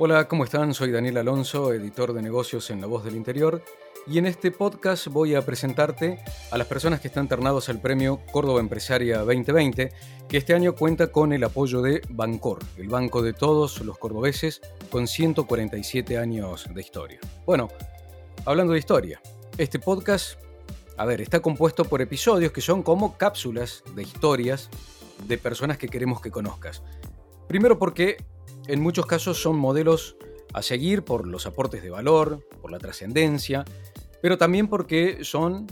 Hola, ¿cómo están? Soy Daniel Alonso, editor de negocios en La Voz del Interior, y en este podcast voy a presentarte a las personas que están ternados al premio Córdoba Empresaria 2020, que este año cuenta con el apoyo de Bancor, el banco de todos los cordobeses, con 147 años de historia. Bueno, hablando de historia, este podcast, a ver, está compuesto por episodios que son como cápsulas de historias de personas que queremos que conozcas. Primero porque en muchos casos son modelos a seguir por los aportes de valor, por la trascendencia, pero también porque son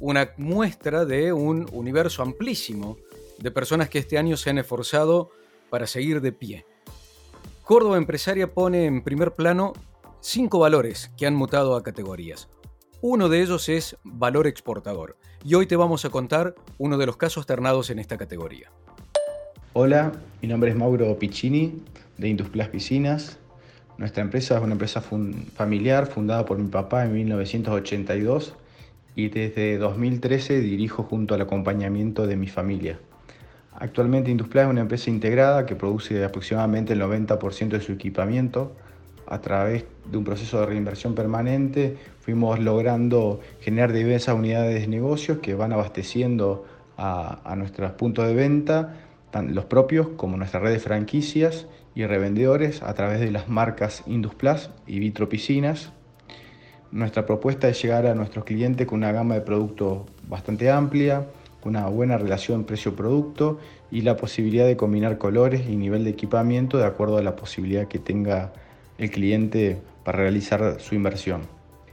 una muestra de un universo amplísimo de personas que este año se han esforzado para seguir de pie. Córdoba Empresaria pone en primer plano cinco valores que han mutado a categorías. Uno de ellos es valor exportador y hoy te vamos a contar uno de los casos ternados en esta categoría. Hola, mi nombre es Mauro Piccini de Indusplas Piscinas. Nuestra empresa es una empresa familiar fundada por mi papá en 1982 y desde 2013 dirijo junto al acompañamiento de mi familia. Actualmente Indusplas es una empresa integrada que produce aproximadamente el 90% de su equipamiento a través de un proceso de reinversión permanente fuimos logrando generar diversas unidades de negocios que van abasteciendo a, nuestros puntos de venta, tanto los propios como nuestra red de franquicias y revendedores a través de las marcas Indusplas y Vitro Piscinas. Nuestra propuesta es llegar a nuestros clientes con una gama de productos bastante amplia, una buena relación precio-producto y la posibilidad de combinar colores y nivel de equipamiento de acuerdo a la posibilidad que tenga el cliente para realizar su inversión.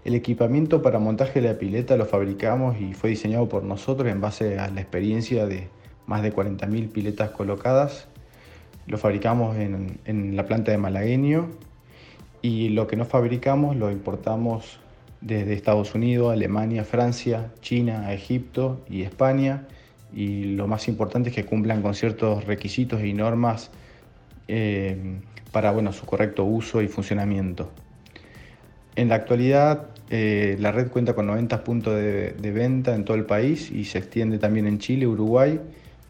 El equipamiento para montaje de la pileta lo fabricamos y fue diseñado por nosotros en base a la experiencia de más de 40.000 piletas colocadas. Lo fabricamos en, en, la planta de Malagueño y lo que no fabricamos lo importamos desde Estados Unidos, Alemania, Francia, China, Egipto y España. Y lo más importante es que cumplan con ciertos requisitos y normas eh, para bueno, su correcto uso y funcionamiento. En la actualidad, eh, la red cuenta con 90 puntos de, venta en todo el país y se extiende también en Chile, Uruguay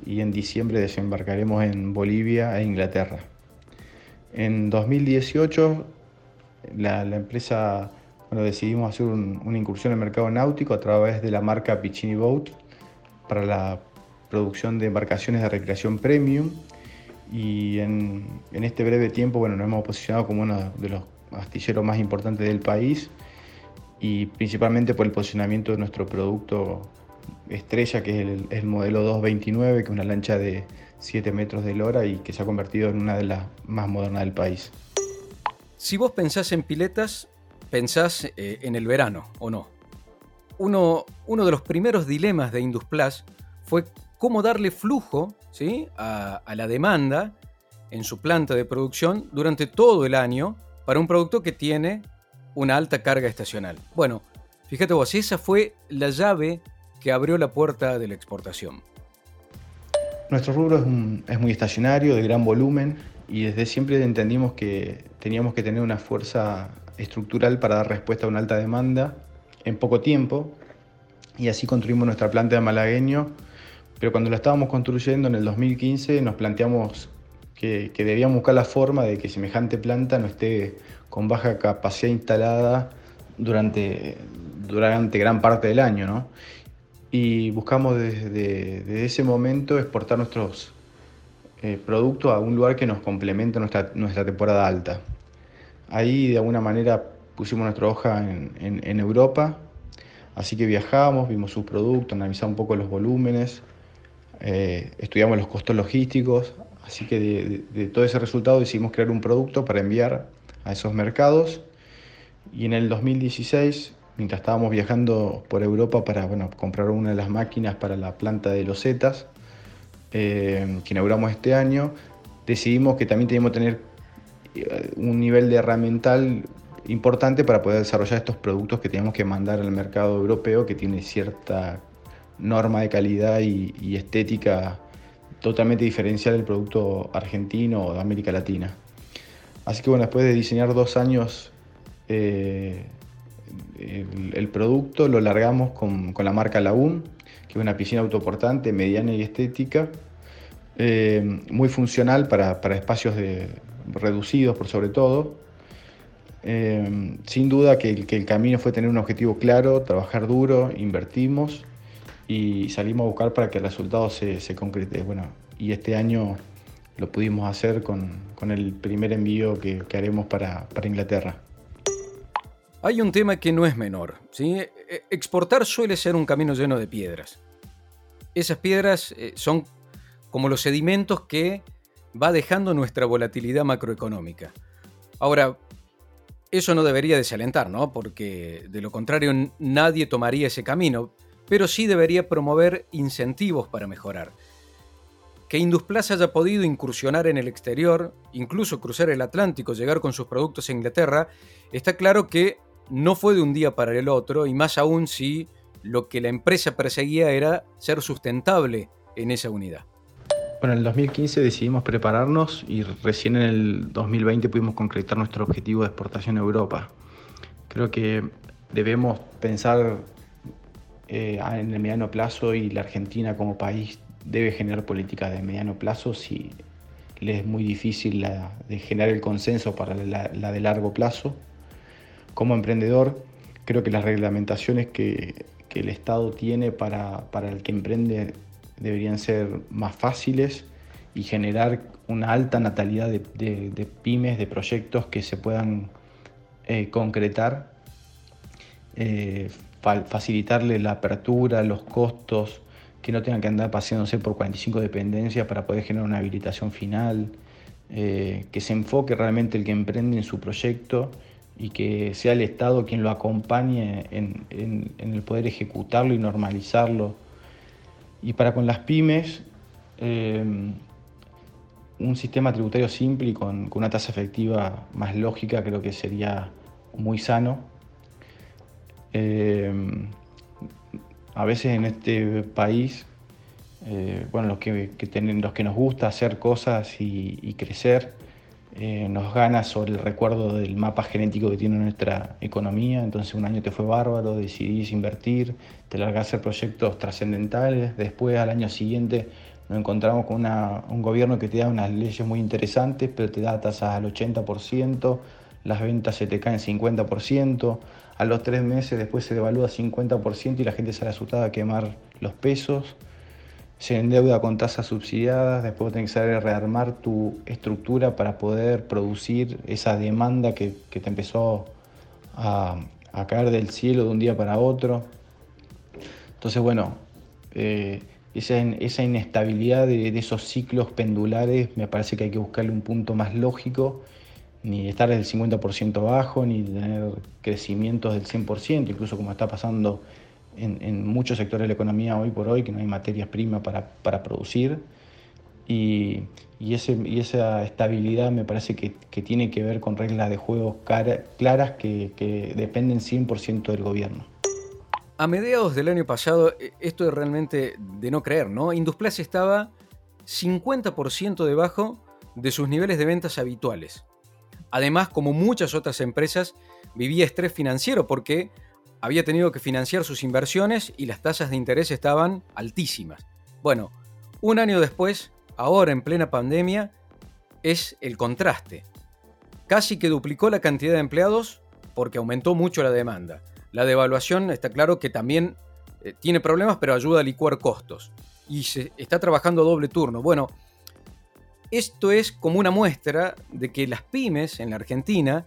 y en diciembre desembarcaremos en Bolivia e Inglaterra. En 2018, la, empresa bueno, decidimos hacer una incursión en el mercado náutico a través de la marca Piccini Boat para la producción de embarcaciones de recreación premium y en, este breve tiempo bueno, nos hemos posicionado como uno de los astilleros más importantes del país y principalmente por el posicionamiento de nuestro producto estrella, que es el, modelo 229, que es una lancha de 7 metros de lora y que se ha convertido en una de las más modernas del país. Si vos pensás en piletas, pensás eh, en el verano, ¿o no? Uno, uno de los primeros dilemas de Indusplus fue cómo darle flujo ¿sí? a, la demanda en su planta de producción durante todo el año para un producto que tiene una alta carga estacional. Bueno, fíjate vos, esa fue la llave que abrió la puerta de la exportación. Nuestro rubro es, muy estacionario, de gran volumen, y desde siempre entendimos que teníamos que tener una fuerza estructural para dar respuesta a una alta demanda en poco tiempo, y así construimos nuestra planta de malagueño pero cuando la estábamos construyendo en el 2015 nos planteamos que, debíamos buscar la forma de que semejante planta no esté con baja capacidad instalada durante, durante gran parte del año. ¿no? Y buscamos desde, ese momento exportar nuestros eh, productos a un lugar que nos complemente nuestra, nuestra temporada alta. Ahí de alguna manera pusimos nuestra hoja en, Europa, así que viajamos, vimos sus productos, analizamos un poco los volúmenes, eh, estudiamos los costos logísticos, así que de, todo ese resultado decidimos crear un producto para enviar a esos mercados. Y en el 2016, mientras estábamos viajando por Europa para bueno, comprar una de las máquinas para la planta de losetas, eh, que inauguramos este año, decidimos que también teníamos que tener un nivel de herramental importante para poder desarrollar estos productos que tenemos que mandar al mercado europeo que tiene cierta norma de calidad y, estética totalmente diferencial del producto argentino o de América Latina. Así que bueno, después de diseñar dos años eh, el, producto, lo largamos con, la marca Laún, que es una piscina autoportante, mediana y estética, eh, muy funcional para, espacios reducidos por sobre todo, eh, sin duda que el, camino fue tener un objetivo claro, trabajar duro, invertimos y salimos a buscar para que el resultado se, concrete. Bueno, y este año lo pudimos hacer con, el primer envío que, haremos para, Inglaterra. Hay un tema que no es menor. ¿sí? E, e, exportar suele ser un camino lleno de piedras. Esas piedras eh, son como los sedimentos que va dejando nuestra volatilidad macroeconómica. Ahora, eso no debería desalentar, ¿no? Porque de lo contrario nadie tomaría ese camino, pero sí debería promover incentivos para mejorar. Que Indusplaza haya podido incursionar en el exterior, incluso cruzar el Atlántico, llegar con sus productos a Inglaterra, está claro que no fue de un día para el otro, y más aún si lo que la empresa perseguía era ser sustentable en esa unidad. Bueno, en el 2015 decidimos prepararnos y recién en el 2020 pudimos concretar nuestro objetivo de exportación a Europa. Creo que debemos pensar eh, en el mediano plazo y la Argentina como país debe generar políticas de mediano plazo si le es muy difícil la, de generar el consenso para la, de largo plazo. Como emprendedor, creo que las reglamentaciones que, el Estado tiene para, para el que emprende deberían ser más fáciles y generar una alta natalidad de, pymes, de proyectos que se puedan eh, concretar, eh, facilitarle la apertura, los costos, que no tengan que andar paseándose por 45 dependencias para poder generar una habilitación final, eh, que se enfoque realmente el que emprende en su proyecto y que sea el Estado quien lo acompañe en el poder ejecutarlo y normalizarlo y para con las pymes, eh, un sistema tributario simple y con, una tasa efectiva más lógica creo que sería muy sano. Eh, a veces en este país, eh, bueno, los que, los que nos gusta hacer cosas y crecer, eh, nos gana sobre el recuerdo del mapa genético que tiene nuestra economía. Entonces un año te fue bárbaro, decidís invertir, te largás a proyectos trascendentales. Después al año siguiente nos encontramos con un gobierno que te da unas leyes muy interesantes, pero te da tasas al 80%, las ventas se te caen 50%, a los tres meses después se devalúa 50% y la gente sale asustada a quemar los pesos se endeuda con tasas subsidiadas, después tenés que saber rearmar tu estructura para poder producir esa demanda que, te empezó a, caer del cielo de un día para otro. Entonces, bueno, eh, esa, esa, inestabilidad de, esos ciclos pendulares me parece que hay que buscarle un punto más lógico, ni estar del 50% bajo, ni tener crecimientos del 100%, incluso como está pasando en, muchos sectores de la economía hoy por hoy, que no hay materias primas para, para, producir. Y, y, ese, y, esa estabilidad me parece que, que, tiene que ver con reglas de juego claras que, que dependen 100% del gobierno. A mediados del año pasado, e, esto es realmente de no creer, ¿no? Indusplace estaba 50% debajo de sus niveles de ventas habituales. Además, como muchas otras empresas, vivía estrés financiero porque había tenido que financiar sus inversiones y las tasas de interés estaban altísimas. Bueno, un año después, ahora en plena pandemia, es el contraste. Casi que duplicó la cantidad de empleados porque aumentó mucho la demanda. La devaluación está claro que también eh, tiene problemas, pero ayuda a licuar costos. Y se está trabajando doble turno. Bueno, esto es como una muestra de que las pymes en la Argentina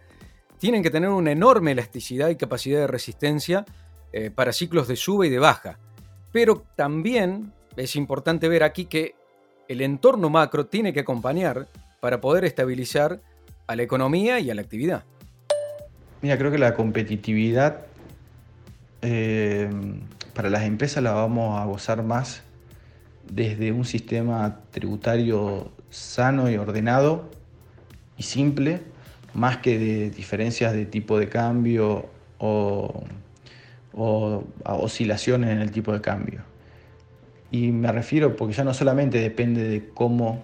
tienen que tener una enorme elasticidad y capacidad de resistencia eh, para ciclos de suba y de baja. Pero también es importante ver aquí que el entorno macro tiene que acompañar para poder estabilizar a la economía y a la actividad. Mira, creo que la competitividad eh, para las empresas la vamos a gozar más desde un sistema tributario sano y ordenado y simple más que de diferencias de tipo de cambio o, oscilaciones en el tipo de cambio. Y me refiero porque ya no solamente depende de cómo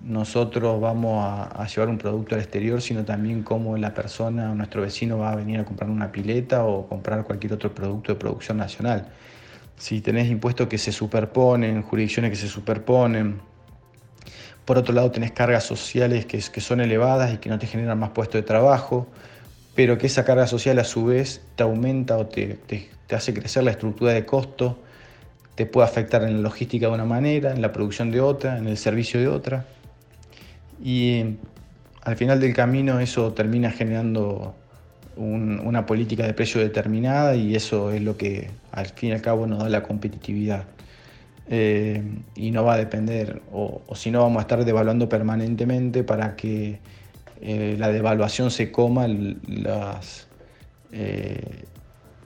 nosotros vamos a, llevar un producto al exterior, sino también cómo la persona, nuestro vecino va a venir a comprar una pileta o comprar cualquier otro producto de producción nacional. Si tenés impuestos que se superponen, jurisdicciones que se superponen, por otro lado tenés cargas sociales que, son elevadas y que no te generan más puestos de trabajo, pero que esa carga social a su vez te aumenta o te, te hace crecer la estructura de costo, te puede afectar en la logística de una manera, en la producción de otra, en el servicio de otra. Y al final del camino eso termina generando una política de precio determinada y eso es lo que al fin y al cabo nos da la competitividad. Eh, y no va a depender, o, si no vamos a estar devaluando permanentemente para que eh, la devaluación se coma las eh,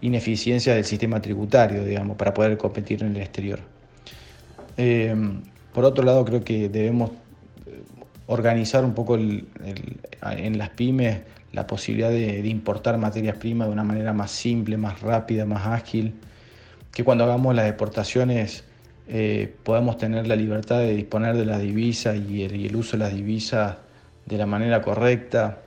ineficiencias del sistema tributario, digamos, para poder competir en el exterior. por otro lado, creo que debemos organizar un poco en las pymes la posibilidad de, importar materias primas de una manera más simple, más rápida, más ágil, que cuando hagamos las exportaciones eh, podamos tener la libertad de disponer de las divisas y el, uso de las divisas de la manera correcta.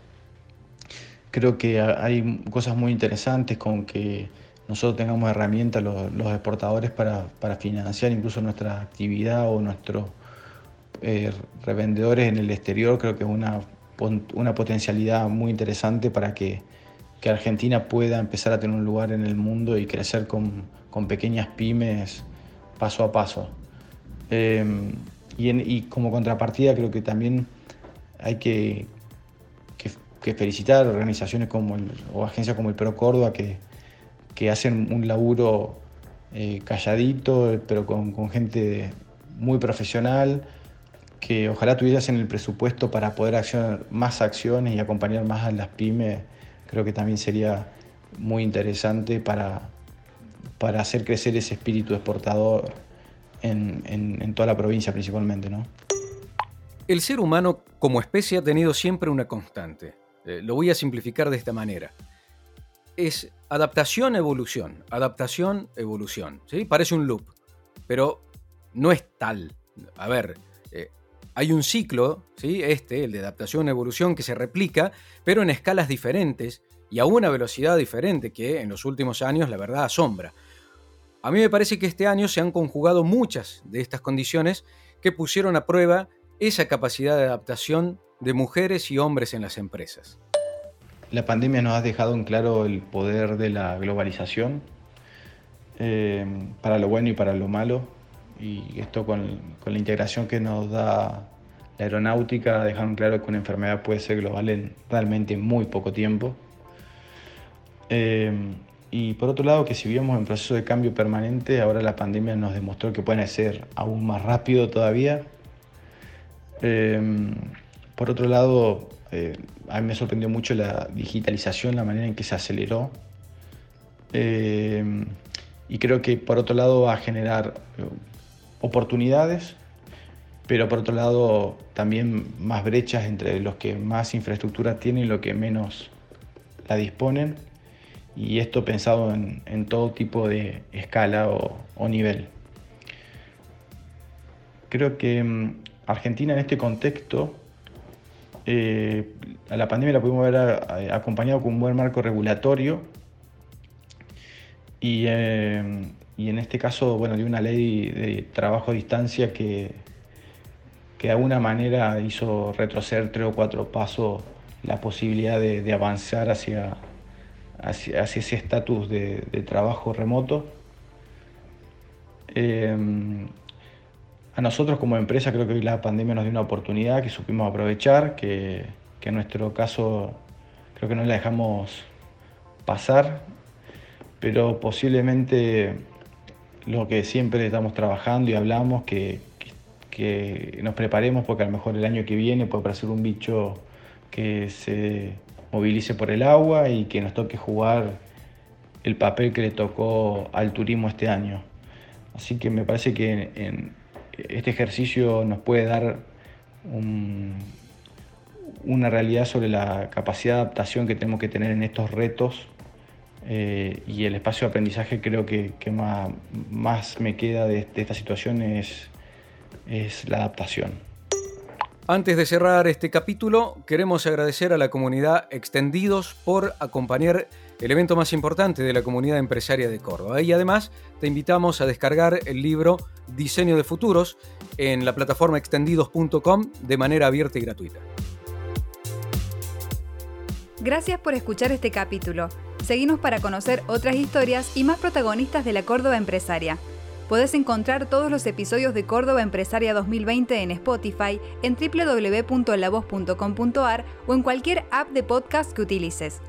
Creo que hay cosas muy interesantes con que nosotros tengamos herramientas los, exportadores para, para financiar incluso nuestra actividad o nuestro eh, revendedores en el exterior, creo que es una, una potencialidad muy interesante para que, que, Argentina pueda empezar a tener un lugar en el mundo y crecer con, con pequeñas pymes paso a paso. Em, y, como contrapartida creo que también hay que, felicitar organizaciones como o agencias como el Pro Córdoba que, que hacen un laburo eh, calladito, pero con, gente muy profesional que ojalá tuvieras en el presupuesto para poder accionar más acciones y acompañar más a las pymes, creo que también sería muy interesante para, para hacer crecer ese espíritu exportador en, toda la provincia principalmente. El ser humano como especie ha tenido siempre una constante. Eh, lo voy a simplificar de esta manera. Es adaptación, evolución, adaptación, evolución. ¿sí? Parece un loop, pero no es tal. A ver, hay un ciclo, ¿sí? este, el de adaptación-evolución, que se replica, pero en escalas diferentes y a una velocidad diferente que en los últimos años la verdad asombra. A mí me parece que este año se han conjugado muchas de estas condiciones que pusieron a prueba esa capacidad de adaptación de mujeres y hombres en las empresas. La pandemia nos ha dejado en claro el poder de la globalización, eh, para lo bueno y para lo malo, y esto con, la integración que nos da la aeronáutica dejaron claro que una enfermedad puede ser global en realmente muy poco tiempo. Eh, y por otro lado, que si vivíamos en proceso de cambio permanente, ahora la pandemia nos demostró que puede ser aún más rápido todavía. Eh, por otro lado, eh, a mí me sorprendió mucho la digitalización, la manera en que se aceleró. y creo que por otro lado va a generar oportunidades, pero por otro lado también más brechas entre los que más infraestructura tienen y los que menos la disponen, y esto pensado en, todo tipo de escala o, nivel. Creo que mm, Argentina en este contexto, eh, a la pandemia la pudimos ver acompañado con un buen marco regulatorio y eh, y en este caso, bueno, de una ley de trabajo a distancia que, que de alguna manera hizo retroceder tres o cuatro pasos la posibilidad de, avanzar hacia, hacia, ese estatus de, trabajo remoto. Em, a nosotros como empresa creo que hoy la pandemia nos dio una oportunidad que supimos aprovechar, que, que en nuestro caso creo que no la dejamos pasar, pero posiblemente lo que siempre estamos trabajando y hablamos, que, que, nos preparemos porque a lo mejor el año que viene puede aparecer un bicho que se movilice por el agua y que nos toque jugar el papel que le tocó al turismo este año. Así que me parece que este ejercicio nos puede dar un, una realidad sobre la capacidad de adaptación que tenemos que tener en estos retos eh, y el espacio de aprendizaje creo que, más, me queda de, esta situación es la adaptación. Antes de cerrar este capítulo, queremos agradecer a la comunidad Extendidos por acompañar el evento más importante de la comunidad empresaria de Córdoba. Y además te invitamos a descargar el libro Diseño de Futuros en la plataforma extendidos.com de manera abierta y gratuita. Gracias por escuchar este capítulo. Seguimos para conocer otras historias y más protagonistas de la Córdoba empresaria. Puedes encontrar todos los episodios de Córdoba Empresaria 2020 en Spotify, en www.lavoz.com.ar o en cualquier app de podcast que utilices.